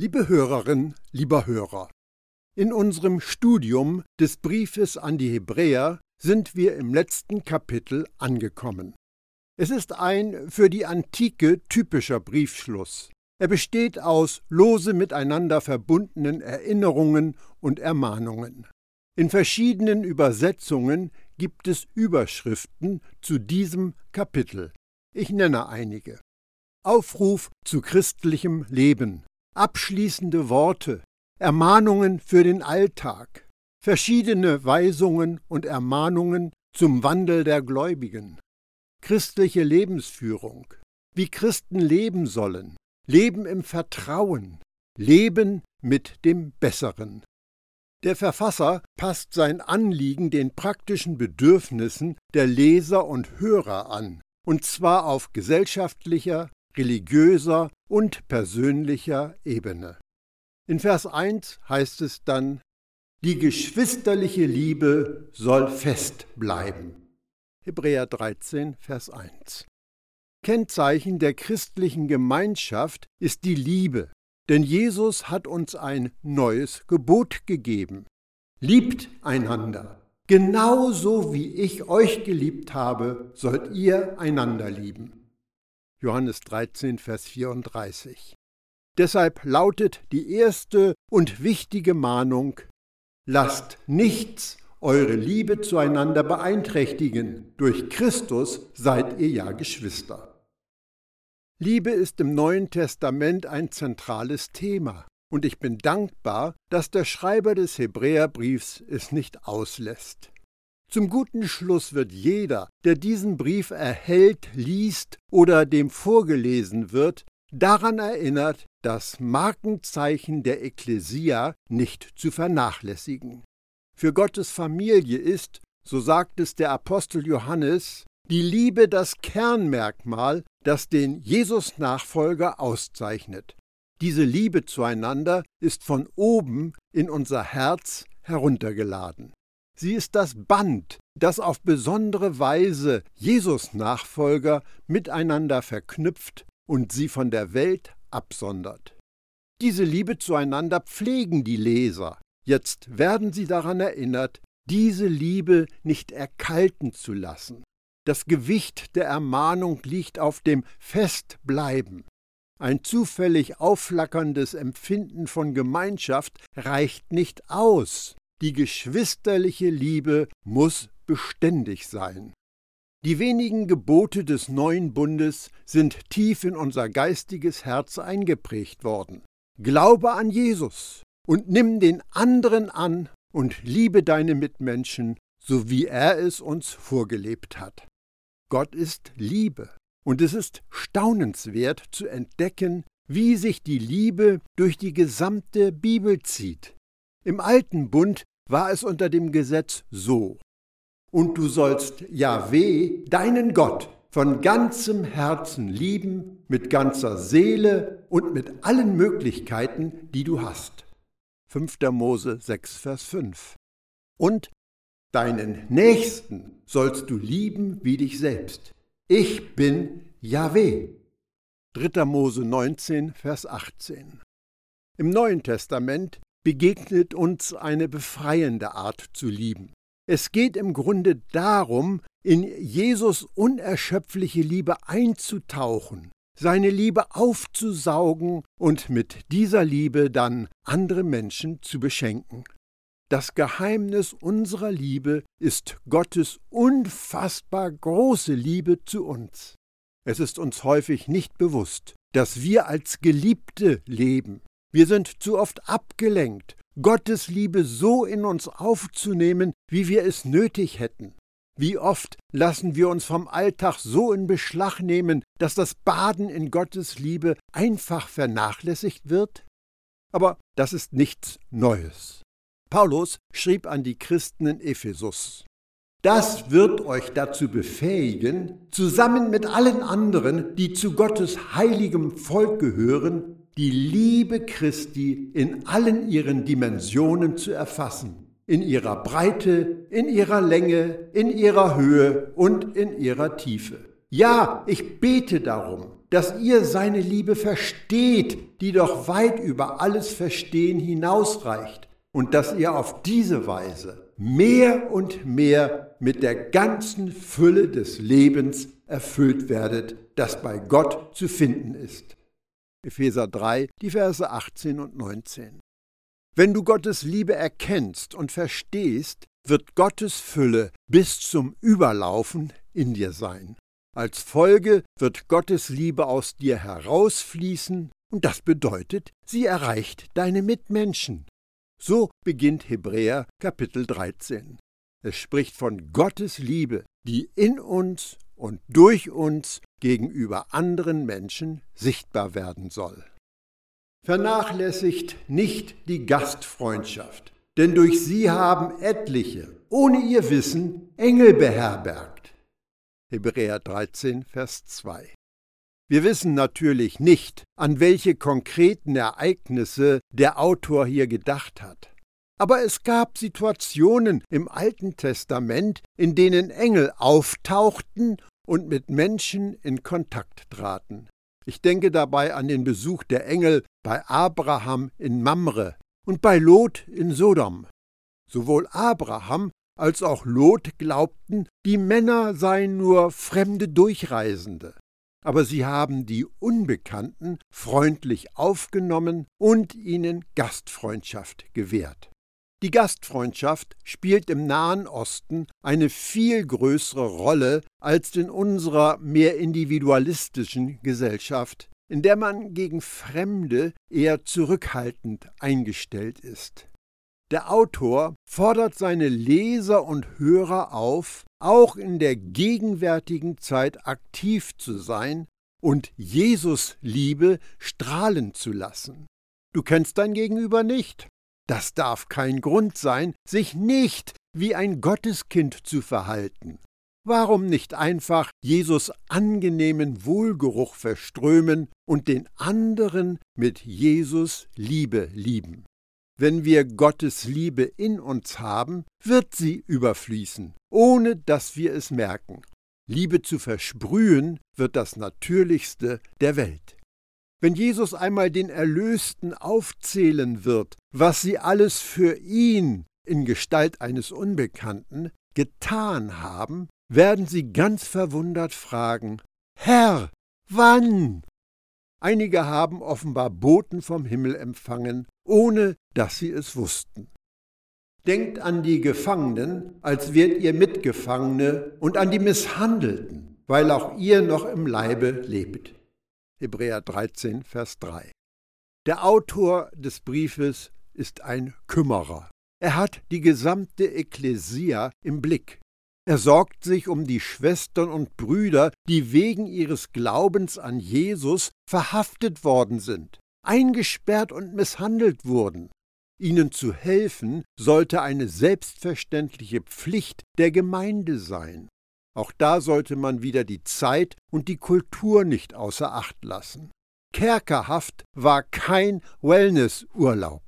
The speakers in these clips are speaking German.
Liebe Hörerin, lieber Hörer, in unserem Studium des Briefes an die Hebräer sind wir im letzten Kapitel angekommen. Es ist ein für die Antike typischer Briefschluss. Er besteht aus lose miteinander verbundenen Erinnerungen und Ermahnungen. In verschiedenen Übersetzungen gibt es Überschriften zu diesem Kapitel. Ich nenne einige. Aufruf zu christlichem Leben, abschließende Worte, Ermahnungen für den Alltag, verschiedene Weisungen und Ermahnungen zum Wandel der Gläubigen, christliche Lebensführung, wie Christen leben sollen, Leben im Vertrauen, Leben mit dem Besseren. Der Verfasser passt sein Anliegen den praktischen Bedürfnissen der Leser und Hörer an, und zwar auf gesellschaftlicher, religiöser und persönlicher Ebene. In Vers 1 heißt es dann, die geschwisterliche Liebe soll fest bleiben. Hebräer 13, Vers 1. Kennzeichen der christlichen Gemeinschaft ist die Liebe, denn Jesus hat uns ein neues Gebot gegeben. Liebt einander. Genauso wie ich euch geliebt habe, sollt ihr einander lieben. Johannes 13, Vers 34. Deshalb lautet die erste und wichtige Mahnung, lasst nichts eure Liebe zueinander beeinträchtigen. Durch Christus seid ihr ja Geschwister. Liebe ist im Neuen Testament ein zentrales Thema, und ich bin dankbar, dass der Schreiber des Hebräerbriefs es nicht auslässt. Zum guten Schluss wird jeder, der diesen Brief erhält, liest oder dem vorgelesen wird, daran erinnert, das Markenzeichen der Ekklesia nicht zu vernachlässigen. Für Gottes Familie ist, so sagt es der Apostel Johannes, die Liebe das Kernmerkmal, das den Jesus-Nachfolger auszeichnet. Diese Liebe zueinander ist von oben in unser Herz heruntergeladen. Sie ist das Band, das auf besondere Weise Jesus-Nachfolger miteinander verknüpft und sie von der Welt absondert. Diese Liebe zueinander pflegen die Leser. Jetzt werden sie daran erinnert, diese Liebe nicht erkalten zu lassen. Das Gewicht der Ermahnung liegt auf dem Festbleiben. Ein zufällig aufflackerndes Empfinden von Gemeinschaft reicht nicht aus. Die geschwisterliche Liebe muss beständig sein. Die wenigen Gebote des neuen Bundes sind tief in unser geistiges Herz eingeprägt worden. Glaube an Jesus und nimm den anderen an und liebe deine Mitmenschen, so wie er es uns vorgelebt hat. Gott ist Liebe, und es ist staunenswert zu entdecken, wie sich die Liebe durch die gesamte Bibel zieht. Im alten Bund war es unter dem Gesetz so. Und du sollst Jahweh, deinen Gott, von ganzem Herzen lieben, mit ganzer Seele und mit allen Möglichkeiten, die du hast. 5. Mose 6, Vers 5. Und deinen Nächsten sollst du lieben wie dich selbst. Ich bin Jahweh. 3. Mose 19, Vers 18. Im Neuen Testament begegnet uns eine befreiende Art zu lieben. Es geht im Grunde darum, in Jesus unerschöpfliche Liebe einzutauchen, seine Liebe aufzusaugen und mit dieser Liebe dann andere Menschen zu beschenken. Das Geheimnis unserer Liebe ist Gottes unfassbar große Liebe zu uns. Es ist uns häufig nicht bewusst, dass wir als Geliebte leben, wir sind zu oft abgelenkt, Gottes Liebe so in uns aufzunehmen, wie wir es nötig hätten. Wie oft lassen wir uns vom Alltag so in Beschlag nehmen, dass das Baden in Gottes Liebe einfach vernachlässigt wird? Aber das ist nichts Neues. Paulus schrieb an die Christen in Ephesus. Das wird euch dazu befähigen, zusammen mit allen anderen, die zu Gottes heiligem Volk gehören, die Liebe Christi in allen ihren Dimensionen zu erfassen, in ihrer Breite, in ihrer Länge, in ihrer Höhe und in ihrer Tiefe. Ja, ich bete darum, dass ihr seine Liebe versteht, die doch weit über alles Verstehen hinausreicht, und dass ihr auf diese Weise mehr und mehr mit der ganzen Fülle des Lebens erfüllt werdet, das bei Gott zu finden ist. Epheser 3, die Verse 18 und 19. Wenn du Gottes Liebe erkennst und verstehst, wird Gottes Fülle bis zum Überlaufen in dir sein. Als Folge wird Gottes Liebe aus dir herausfließen, und das bedeutet, sie erreicht deine Mitmenschen. So beginnt Hebräer Kapitel 13. Es spricht von Gottes Liebe, die in uns und durch uns gegenüber anderen Menschen sichtbar werden soll. Vernachlässigt nicht die Gastfreundschaft, denn durch sie haben etliche, ohne ihr Wissen, Engel beherbergt. Hebräer 13, Vers 2. Wir wissen natürlich nicht, an welche konkreten Ereignisse der Autor hier gedacht hat. Aber es gab Situationen im Alten Testament, in denen Engel auftauchten und mit Menschen in Kontakt traten. Ich denke dabei an den Besuch der Engel bei Abraham in Mamre und bei Lot in Sodom. Sowohl Abraham als auch Lot glaubten, die Männer seien nur fremde Durchreisende. Aber sie haben die Unbekannten freundlich aufgenommen und ihnen Gastfreundschaft gewährt. Die Gastfreundschaft spielt im Nahen Osten eine viel größere Rolle als in unserer mehr individualistischen Gesellschaft, in der man gegen Fremde eher zurückhaltend eingestellt ist. Der Autor fordert seine Leser und Hörer auf, auch in der gegenwärtigen Zeit aktiv zu sein und Jesus Liebe strahlen zu lassen. Du kennst dein Gegenüber nicht, das darf kein Grund sein, sich nicht wie ein Gotteskind zu verhalten. Warum nicht einfach Jesus angenehmen Wohlgeruch verströmen und den anderen mit Jesus Liebe lieben? Wenn wir Gottes Liebe in uns haben, wird sie überfließen, ohne dass wir es merken. Liebe zu versprühen wird das Natürlichste der Welt. Wenn Jesus einmal den Erlösten aufzählen wird, was sie alles für ihn in Gestalt eines Unbekannten getan haben, werden sie ganz verwundert fragen, Herr, wann? Einige haben offenbar Boten vom Himmel empfangen, ohne dass sie es wussten. Denkt an die Gefangenen, als wärt ihr Mitgefangene, und an die Misshandelten, weil auch ihr noch im Leibe lebt. Hebräer 13, Vers 3. Der Autor des Briefes ist ein Kümmerer. Er hat die gesamte Ekklesia im Blick. Er sorgt sich um die Schwestern und Brüder, die wegen ihres Glaubens an Jesus verhaftet worden sind, eingesperrt und misshandelt wurden. Ihnen zu helfen sollte eine selbstverständliche Pflicht der Gemeinde sein. Auch da sollte man wieder die Zeit und die Kultur nicht außer Acht lassen. Kerkerhaft war kein Wellnessurlaub.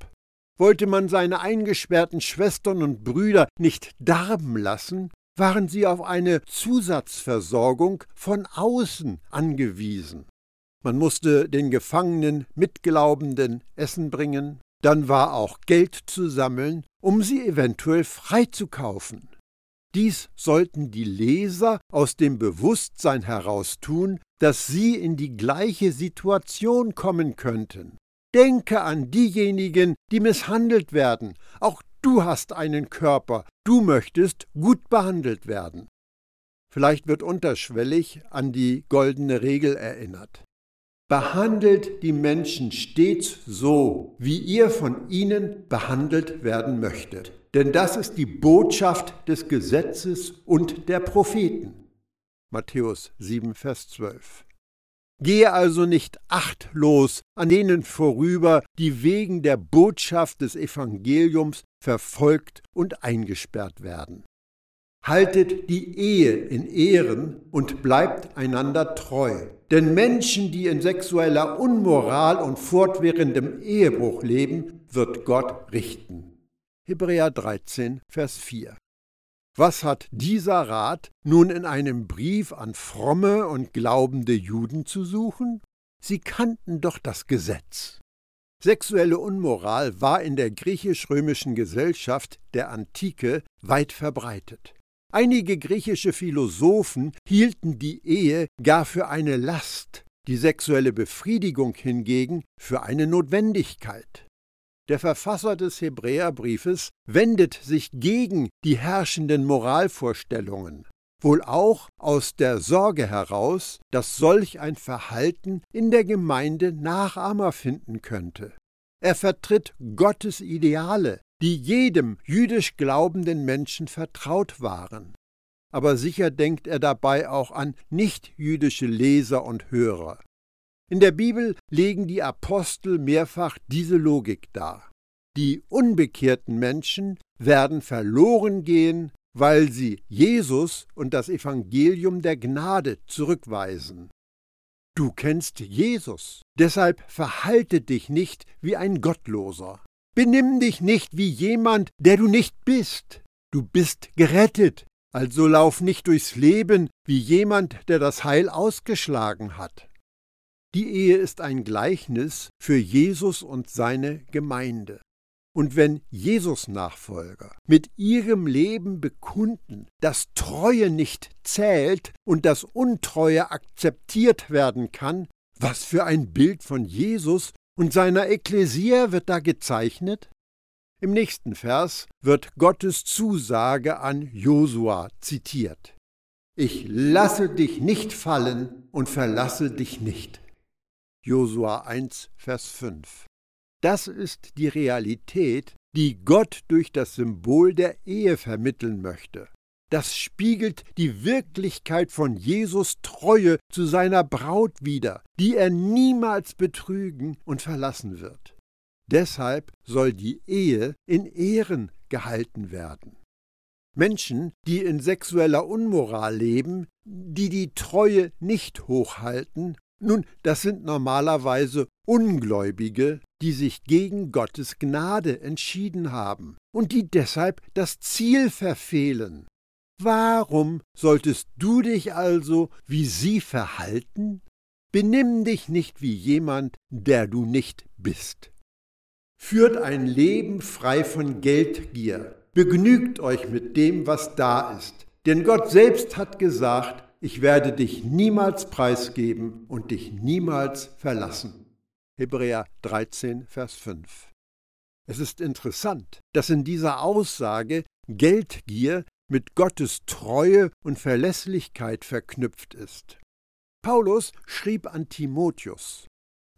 Wollte man seine eingesperrten Schwestern und Brüder nicht darben lassen, waren sie auf eine Zusatzversorgung von außen angewiesen. Man musste den Gefangenen Mitglaubenden Essen bringen, dann war auch Geld zu sammeln, um sie eventuell freizukaufen. Dies sollten die Leser aus dem Bewusstsein heraus tun, dass sie in die gleiche Situation kommen könnten. Denke an diejenigen, die misshandelt werden. Auch du hast einen Körper, du möchtest gut behandelt werden. Vielleicht wird unterschwellig an die goldene Regel erinnert. Behandelt die Menschen stets so, wie ihr von ihnen behandelt werden möchtet denn das ist die Botschaft des Gesetzes und der Propheten. Matthäus 7, Vers 12. Gehe also nicht achtlos an denen vorüber, die wegen der Botschaft des Evangeliums verfolgt und eingesperrt werden. Haltet die Ehe in Ehren und bleibt einander treu. Denn Menschen, die in sexueller Unmoral und fortwährendem Ehebruch leben, wird Gott richten. Hebräer 13, Vers 4. Was hat dieser Rat nun in einem Brief an fromme und glaubende Juden zu suchen? Sie kannten doch das Gesetz. Sexuelle Unmoral war in der griechisch-römischen Gesellschaft der Antike weit verbreitet. Einige griechische Philosophen hielten die Ehe gar für eine Last, die sexuelle Befriedigung hingegen für eine Notwendigkeit. Der Verfasser des Hebräerbriefes wendet sich gegen die herrschenden Moralvorstellungen, wohl auch aus der Sorge heraus, dass solch ein Verhalten in der Gemeinde Nachahmer finden könnte. Er vertritt Gottes Ideale, die jedem jüdisch glaubenden Menschen vertraut waren. Aber sicher denkt er dabei auch an nichtjüdische Leser und Hörer. In der Bibel legen die Apostel mehrfach diese Logik dar. Die unbekehrten Menschen werden verloren gehen, weil sie Jesus und das Evangelium der Gnade zurückweisen. Du kennst Jesus, deshalb verhalte dich nicht wie ein Gottloser. Benimm dich nicht wie jemand, der du nicht bist. Du bist gerettet, also lauf nicht durchs Leben wie jemand, der das Heil ausgeschlagen hat. Die Ehe ist ein Gleichnis für Jesus und seine Gemeinde. Und wenn Jesus-Nachfolger mit ihrem Leben bekunden, dass Treue nicht zählt und dass Untreue akzeptiert werden kann, was für ein Bild von Jesus und seiner Ekklesia wird da gezeichnet? Im nächsten Vers wird Gottes Zusage an Josua zitiert. Ich lasse dich nicht fallen und verlasse dich nicht. Josua 1, Vers 5. Das ist die Realität, die Gott durch das Symbol der Ehe vermitteln möchte. Das spiegelt die Wirklichkeit von Jesus Treue zu seiner Braut wider, die er niemals betrügen und verlassen wird. Deshalb soll die Ehe in Ehren gehalten werden. Menschen, die in sexueller Unmoral leben, die die Treue nicht hochhalten nun, das sind normalerweise Ungläubige, die sich gegen Gottes Gnade entschieden haben und die deshalb das Ziel verfehlen. Warum solltest du dich also wie sie verhalten? Benimm dich nicht wie jemand, der du nicht bist. Führt ein Leben frei von Geldgier. Begnügt euch mit dem, was da ist. Denn Gott selbst hat gesagt, ich werde dich niemals preisgeben und dich niemals verlassen. Hebräer 13, Vers 5. Es ist interessant, dass in dieser Aussage Geldgier mit Gottes Treue und Verlässlichkeit verknüpft ist. Paulus schrieb an Timotheus,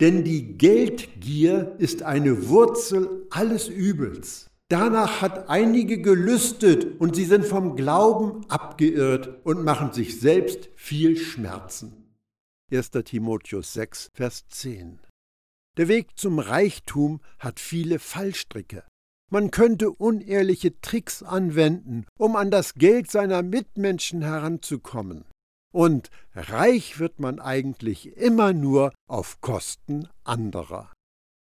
denn die Geldgier ist eine Wurzel alles Übels. Danach hat einige gelüstet und sie sind vom Glauben abgeirrt und machen sich selbst viel Schmerzen. 1. Timotheus 6, Vers 10. Der Weg zum Reichtum hat viele Fallstricke. Man könnte unehrliche Tricks anwenden, um an das Geld seiner Mitmenschen heranzukommen. Und reich wird man eigentlich immer nur auf Kosten anderer.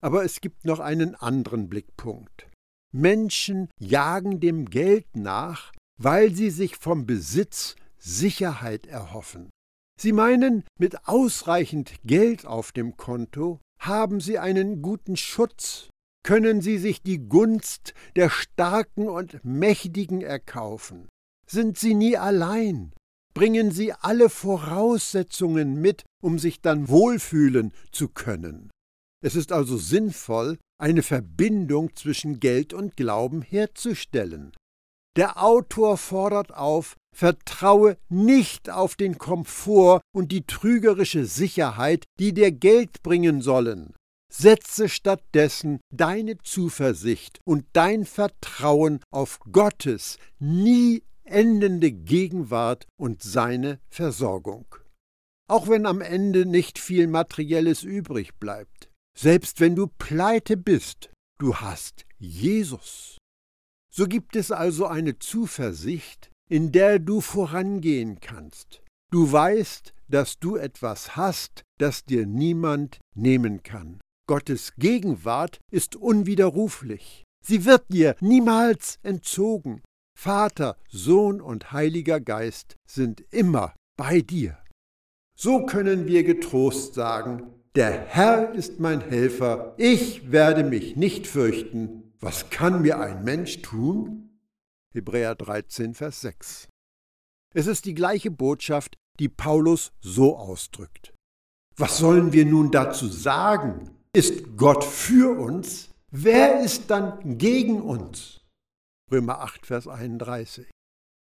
Aber es gibt noch einen anderen Blickpunkt. Menschen jagen dem Geld nach, weil sie sich vom Besitz Sicherheit erhoffen. Sie meinen, mit ausreichend Geld auf dem Konto haben sie einen guten Schutz, können sie sich die Gunst der Starken und Mächtigen erkaufen. Sind sie nie allein, bringen sie alle Voraussetzungen mit, um sich dann wohlfühlen zu können. Es ist also sinnvoll, eine Verbindung zwischen Geld und Glauben herzustellen. Der Autor fordert auf, vertraue nicht auf den Komfort und die trügerische Sicherheit, die dir Geld bringen sollen. Setze stattdessen deine Zuversicht und dein Vertrauen auf Gottes nie endende Gegenwart und seine Versorgung. Auch wenn am Ende nicht viel Materielles übrig bleibt. Selbst wenn du pleite bist, du hast Jesus. So gibt es also eine Zuversicht, in der du vorangehen kannst. Du weißt, dass du etwas hast, das dir niemand nehmen kann. Gottes Gegenwart ist unwiderruflich. Sie wird dir niemals entzogen. Vater, Sohn und Heiliger Geist sind immer bei dir. So können wir getrost sagen, der Herr ist mein Helfer, ich werde mich nicht fürchten. Was kann mir ein Mensch tun? Hebräer 13, Vers 6. Es ist die gleiche Botschaft, die Paulus so ausdrückt. Was sollen wir nun dazu sagen? Ist Gott für uns? Wer ist dann gegen uns? Römer 8, Vers 31.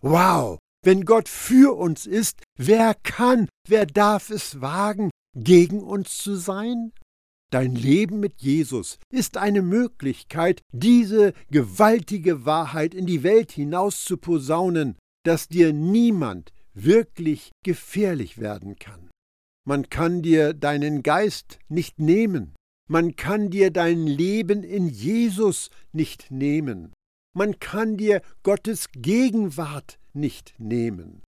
Wow, wenn Gott für uns ist, wer kann, wer darf es wagen, gegen uns zu sein? Dein Leben mit Jesus ist eine Möglichkeit, diese gewaltige Wahrheit in die Welt hinaus zu posaunen, dass dir niemand wirklich gefährlich werden kann. Man kann dir deinen Geist nicht nehmen, man kann dir dein Leben in Jesus nicht nehmen, man kann dir Gottes Gegenwart nicht nehmen.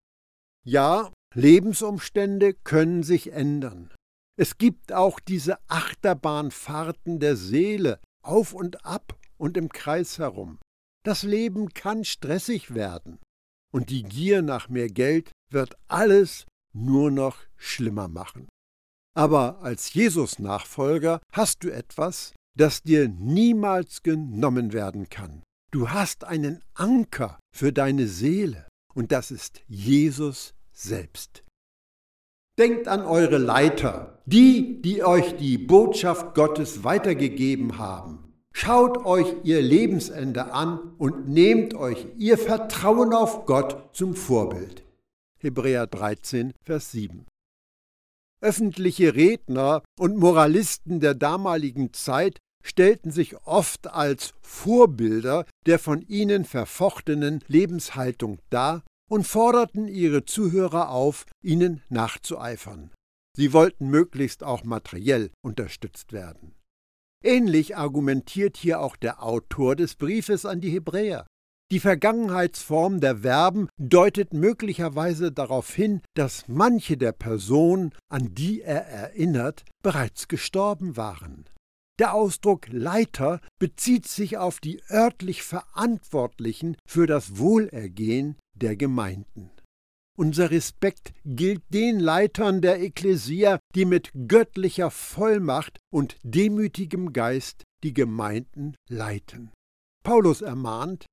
Ja, Lebensumstände können sich ändern. Es gibt auch diese Achterbahnfahrten der Seele auf und ab und im Kreis herum. Das Leben kann stressig werden und die Gier nach mehr Geld wird alles nur noch schlimmer machen. Aber als Jesus-Nachfolger hast du etwas, das dir niemals genommen werden kann. Du hast einen Anker für deine Seele und das ist Jesus selbst. Denkt an eure Leiter, die, die euch die Botschaft Gottes weitergegeben haben. Schaut euch ihr Lebensende an und nehmt euch ihr Vertrauen auf Gott zum Vorbild. Hebräer 13, Vers 7. Öffentliche Redner und Moralisten der damaligen Zeit stellten sich oft als Vorbilder der von ihnen verfochtenen Lebenshaltung dar und forderten ihre Zuhörer auf, ihnen nachzueifern. Sie wollten möglichst auch materiell unterstützt werden. Ähnlich argumentiert hier auch der Autor des Briefes an die Hebräer. Die Vergangenheitsform der Verben deutet möglicherweise darauf hin, dass manche der Personen, an die er erinnert, bereits gestorben waren. Der Ausdruck Leiter bezieht sich auf die örtlich Verantwortlichen für das Wohlergehen der Gemeinden. Unser Respekt gilt den Leitern der Ekklesia, die mit göttlicher Vollmacht und demütigem Geist die Gemeinden leiten. Paulus ermahnt,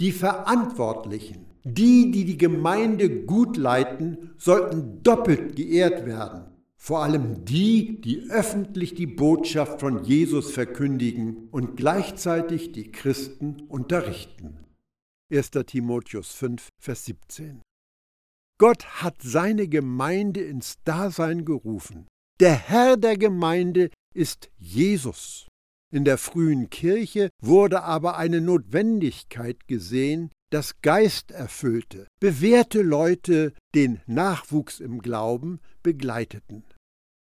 die Verantwortlichen, die, die die Gemeinde gut leiten, sollten doppelt geehrt werden. Vor allem die, die öffentlich die Botschaft von Jesus verkündigen und gleichzeitig die Christen unterrichten. 1. Timotheus 5, Vers 17. Gott hat seine Gemeinde ins Dasein gerufen. Der Herr der Gemeinde ist Jesus. In der frühen Kirche wurde aber eine Notwendigkeit gesehen, dass geisterfüllte, bewährte Leute den Nachwuchs im Glauben begleiteten.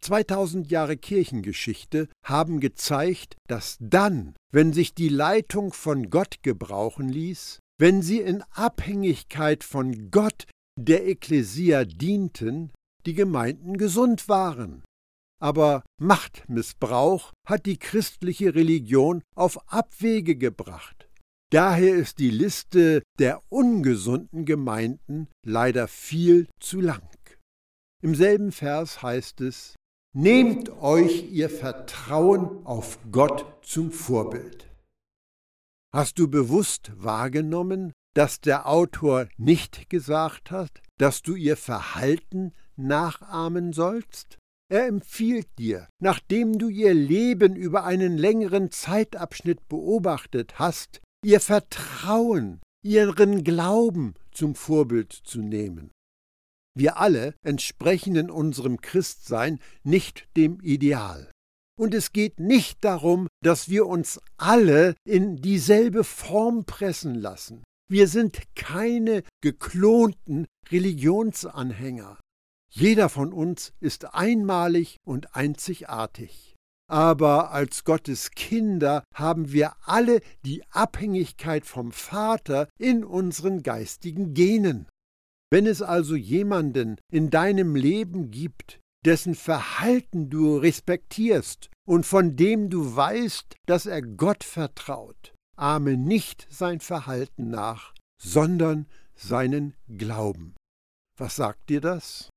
2000 Jahre Kirchengeschichte haben gezeigt, dass dann, wenn sich die Leitung von Gott gebrauchen ließ, wenn sie in Abhängigkeit von Gott der Ekklesia dienten, die Gemeinden gesund waren. Aber Machtmissbrauch hat die christliche Religion auf Abwege gebracht. Daher ist die Liste der ungesunden Gemeinden leider viel zu lang. Im selben Vers heißt es, Nehmt euch ihr Vertrauen auf Gott zum Vorbild. Hast du bewusst wahrgenommen, dass der Autor nicht gesagt hat, dass du ihr Verhalten nachahmen sollst? Er empfiehlt dir, nachdem du ihr Leben über einen längeren Zeitabschnitt beobachtet hast, ihr Vertrauen, ihren Glauben zum Vorbild zu nehmen. Wir alle entsprechen in unserem Christsein nicht dem Ideal. Und es geht nicht darum, dass wir uns alle in dieselbe Form pressen lassen. Wir sind keine geklonten Religionsanhänger. Jeder von uns ist einmalig und einzigartig. Aber als Gottes Kinder haben wir alle die Abhängigkeit vom Vater in unseren geistigen Genen. Wenn es also jemanden in deinem Leben gibt, dessen Verhalten du respektierst und von dem du weißt, dass er Gott vertraut. Ahme nicht sein Verhalten nach, sondern seinen Glauben. Was sagt dir das?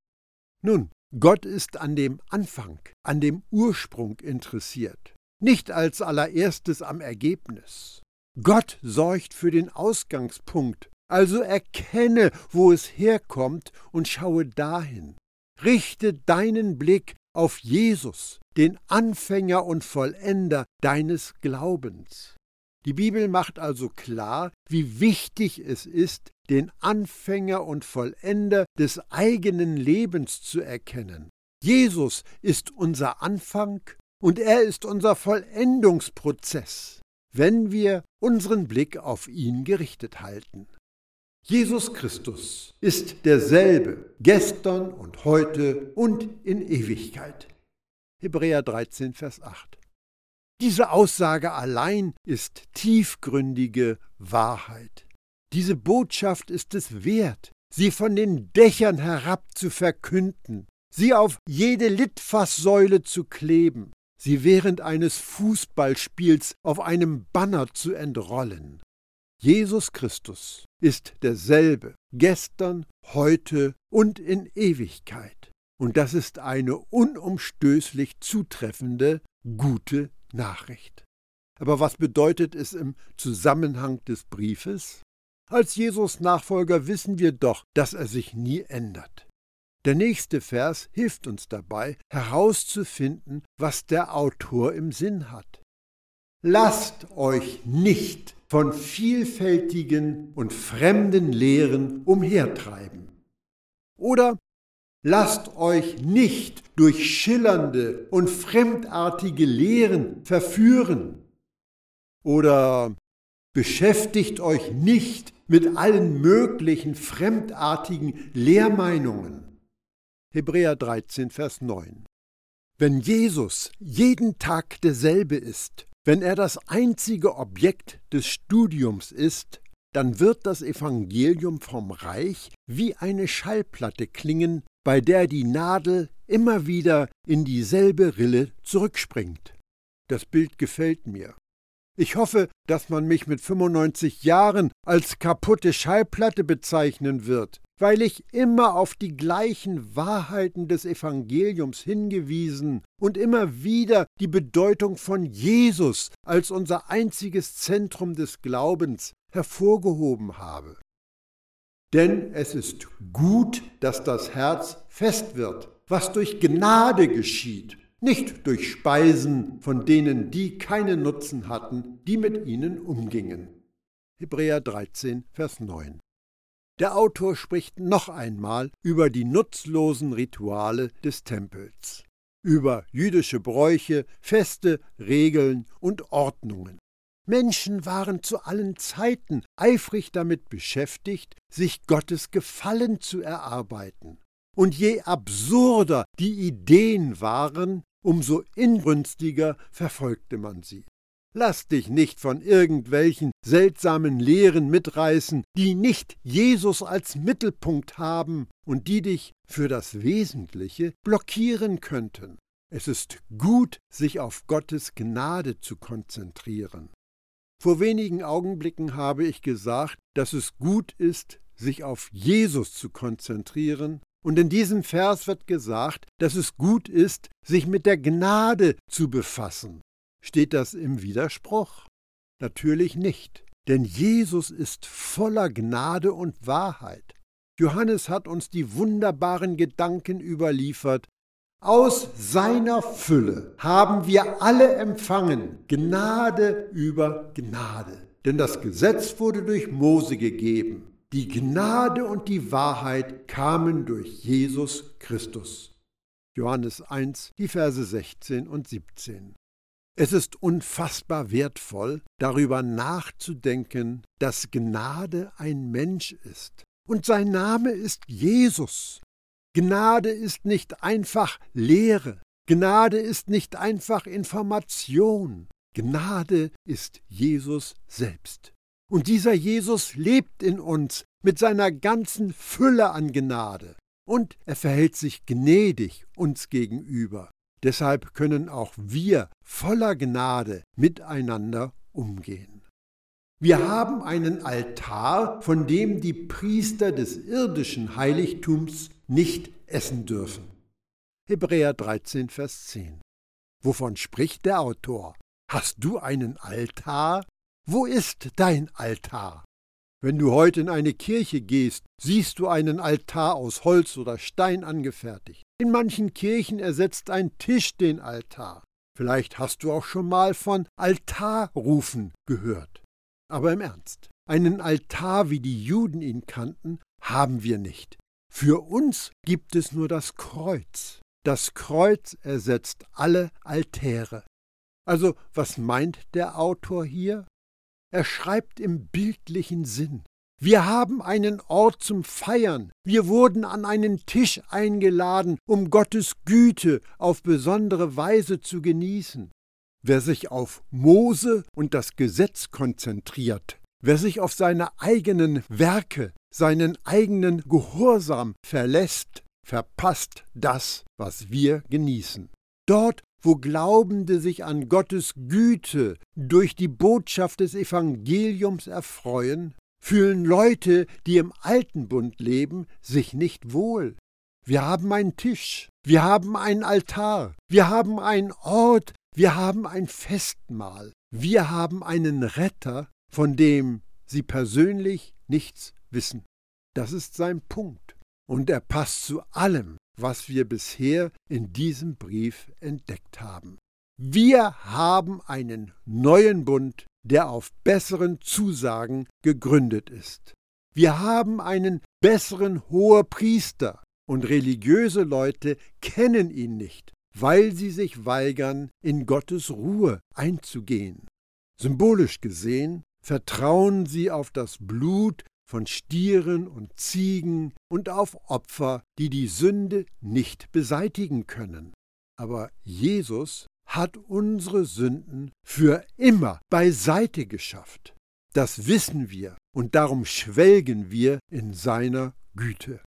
Nun, Gott ist an dem Anfang, an dem Ursprung interessiert, nicht als allererstes am Ergebnis. Gott sorgt für den Ausgangspunkt, also erkenne, wo es herkommt und schaue dahin. Richte deinen Blick auf Jesus, den Anfänger und Vollender deines Glaubens. Die Bibel macht also klar, wie wichtig es ist, den Anfänger und Vollender des eigenen Lebens zu erkennen. Jesus ist unser Anfang und er ist unser Vollendungsprozess, wenn wir unseren Blick auf ihn gerichtet halten. Jesus Christus ist derselbe gestern und heute und in Ewigkeit. Hebräer 13, Vers 8. Diese Aussage allein ist tiefgründige Wahrheit. Diese Botschaft ist es wert, sie von den Dächern herab zu verkünden, sie auf jede Litfaßsäule zu kleben, sie während eines Fußballspiels auf einem Banner zu entrollen. Jesus Christus ist derselbe, gestern, heute und in Ewigkeit. Und das ist eine unumstößlich zutreffende, gute Nachricht. Aber was bedeutet es im Zusammenhang des Briefes? Als Jesus Nachfolger wissen wir doch, dass er sich nie ändert. Der nächste Vers hilft uns dabei, herauszufinden, was der Autor im Sinn hat. Lasst euch nicht von vielfältigen und fremden Lehren umhertreiben. Oder Lasst euch nicht durch schillernde und fremdartige Lehren verführen. Oder beschäftigt euch nicht mit allen möglichen fremdartigen Lehrmeinungen. Hebräer 13, Vers 9. Wenn Jesus jeden Tag derselbe ist, wenn er das einzige Objekt des Studiums ist, dann wird das Evangelium vom Reich wie eine Schallplatte klingen, bei der die Nadel immer wieder in dieselbe Rille zurückspringt. Das Bild gefällt mir. Ich hoffe, dass man mich mit 95 Jahren als kaputte Schallplatte bezeichnen wird, weil ich immer auf die gleichen Wahrheiten des Evangeliums hingewiesen und immer wieder die Bedeutung von Jesus als unser einziges Zentrum des Glaubens hervorgehoben habe. Denn es ist gut, dass das Herz fest wird, was durch Gnade geschieht, nicht durch Speisen von denen, die keinen Nutzen hatten, die mit ihnen umgingen. Hebräer 13, Vers 9. Der Autor spricht noch einmal über die nutzlosen Rituale des Tempels, über jüdische Bräuche, Feste, Regeln und Ordnungen. Menschen waren zu allen Zeiten eifrig damit beschäftigt, sich Gottes Gefallen zu erarbeiten. Und je absurder die Ideen waren, umso inbrünstiger verfolgte man sie. Lass dich nicht von irgendwelchen seltsamen Lehren mitreißen, die nicht Jesus als Mittelpunkt haben und die dich für das Wesentliche blockieren könnten. Es ist gut, sich auf Gottes Gnade zu konzentrieren. Vor wenigen Augenblicken habe ich gesagt, dass es gut ist, sich auf Jesus zu konzentrieren, und in diesem Vers wird gesagt, dass es gut ist, sich mit der Gnade zu befassen. Steht das im Widerspruch? Natürlich nicht, denn Jesus ist voller Gnade und Wahrheit. Johannes hat uns die wunderbaren Gedanken überliefert, aus seiner Fülle haben wir alle empfangen, Gnade über Gnade. Denn das Gesetz wurde durch Mose gegeben. Die Gnade und die Wahrheit kamen durch Jesus Christus. Johannes 1, die Verse 16 und 17. Es ist unfassbar wertvoll, darüber nachzudenken, dass Gnade ein Mensch ist. Und sein Name ist Jesus. Gnade ist nicht einfach Lehre. Gnade ist nicht einfach Information. Gnade ist Jesus selbst. Und dieser Jesus lebt in uns mit seiner ganzen Fülle an Gnade. Und er verhält sich gnädig uns gegenüber. Deshalb können auch wir voller Gnade miteinander umgehen. Wir haben einen Altar, von dem die Priester des irdischen Heiligtums nicht essen dürfen. Hebräer 13, Vers 10. Wovon spricht der Autor? Hast du einen Altar? Wo ist dein Altar? Wenn du heute in eine Kirche gehst, siehst du einen Altar aus Holz oder Stein angefertigt. In manchen Kirchen ersetzt ein Tisch den Altar. Vielleicht hast du auch schon mal von Altarrufen gehört. Aber im Ernst, einen Altar, wie die Juden ihn kannten, haben wir nicht. Für uns gibt es nur das Kreuz. Das Kreuz ersetzt alle Altäre. Also was meint der Autor hier? Er schreibt im bildlichen Sinn. Wir haben einen Ort zum Feiern. Wir wurden an einen Tisch eingeladen, um Gottes Güte auf besondere Weise zu genießen. Wer sich auf Mose und das Gesetz konzentriert, wer sich auf seine eigenen Werke, seinen eigenen Gehorsam verlässt, verpasst das, was wir genießen. Dort wo Glaubende sich an Gottes Güte durch die Botschaft des Evangeliums erfreuen, fühlen Leute, die im alten Bund leben, sich nicht wohl. Wir haben einen Tisch, wir haben einen Altar, wir haben einen Ort, wir haben ein Festmahl, wir haben einen Retter, von dem sie persönlich nichts wissen. Das ist sein Punkt. Und er passt zu allem, was wir bisher in diesem Brief entdeckt haben. Wir haben einen neuen Bund, der auf besseren Zusagen gegründet ist. Wir haben einen besseren Hohepriester und religiöse Leute kennen ihn nicht, weil sie sich weigern, in Gottes Ruhe einzugehen. Symbolisch gesehen vertrauen sie auf das Blut von Stieren und Ziegen und auf Opfer, die die Sünde nicht beseitigen können. Aber Jesus hat unsere Sünden für immer beiseite geschafft. Das wissen wir und darum schwelgen wir in seiner Güte.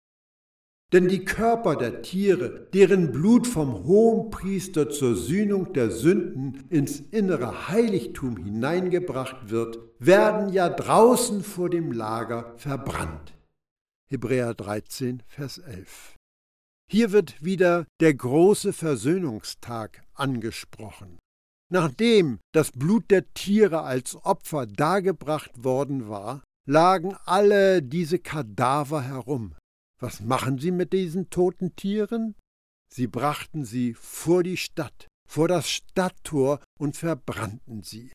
Denn die Körper der Tiere, deren Blut vom Hohenpriester zur Sühnung der Sünden ins innere Heiligtum hineingebracht wird, werden ja draußen vor dem Lager verbrannt. Hebräer 13, Vers 11. Hier wird wieder der große Versöhnungstag angesprochen. Nachdem das Blut der Tiere als Opfer dargebracht worden war, lagen alle diese Kadaver herum, was machen sie mit diesen toten Tieren? Sie brachten sie vor die Stadt, vor das Stadttor und verbrannten sie.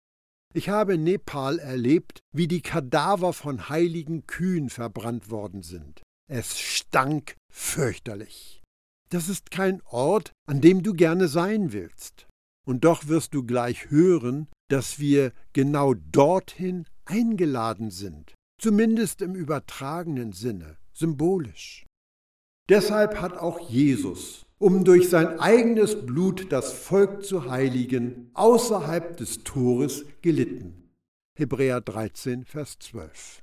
Ich habe in Nepal erlebt, wie die Kadaver von heiligen Kühen verbrannt worden sind. Es stank fürchterlich. Das ist kein Ort, an dem du gerne sein willst. Und doch wirst du gleich hören, dass wir genau dorthin eingeladen sind, zumindest im übertragenen Sinne symbolisch. Deshalb hat auch Jesus, um durch sein eigenes Blut das Volk zu heiligen, außerhalb des Tores gelitten. Hebräer 13, Vers 12.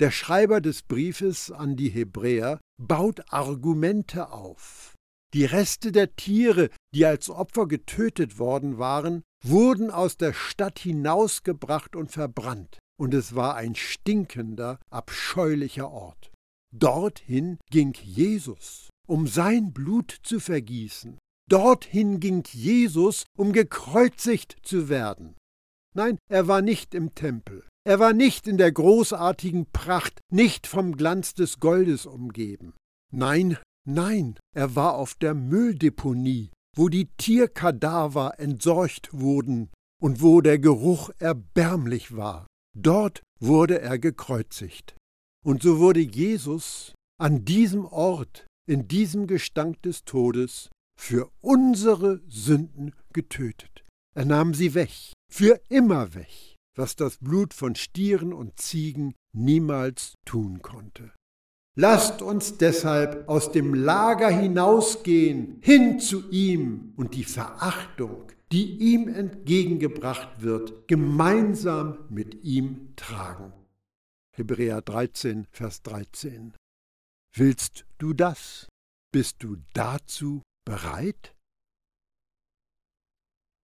Der Schreiber des Briefes an die Hebräer baut Argumente auf. Die Reste der Tiere, die als Opfer getötet worden waren, wurden aus der Stadt hinausgebracht und verbrannt, und es war ein stinkender, abscheulicher Ort. Dorthin ging Jesus, um sein Blut zu vergießen. Dorthin ging Jesus, um gekreuzigt zu werden. Nein, er war nicht im Tempel. Er war nicht in der großartigen Pracht, nicht vom Glanz des Goldes umgeben. Nein, nein, er war auf der Mülldeponie, wo die Tierkadaver entsorgt wurden und wo der Geruch erbärmlich war. Dort wurde er gekreuzigt. Und so wurde Jesus an diesem Ort, in diesem Gestank des Todes, für unsere Sünden getötet. Er nahm sie weg, für immer weg, was das Blut von Stieren und Ziegen niemals tun konnte. Lasst uns deshalb aus dem Lager hinausgehen, hin zu ihm und die Verachtung, die ihm entgegengebracht wird, gemeinsam mit ihm tragen. Hebräer 13, Vers 13. Willst du das? Bist du dazu bereit?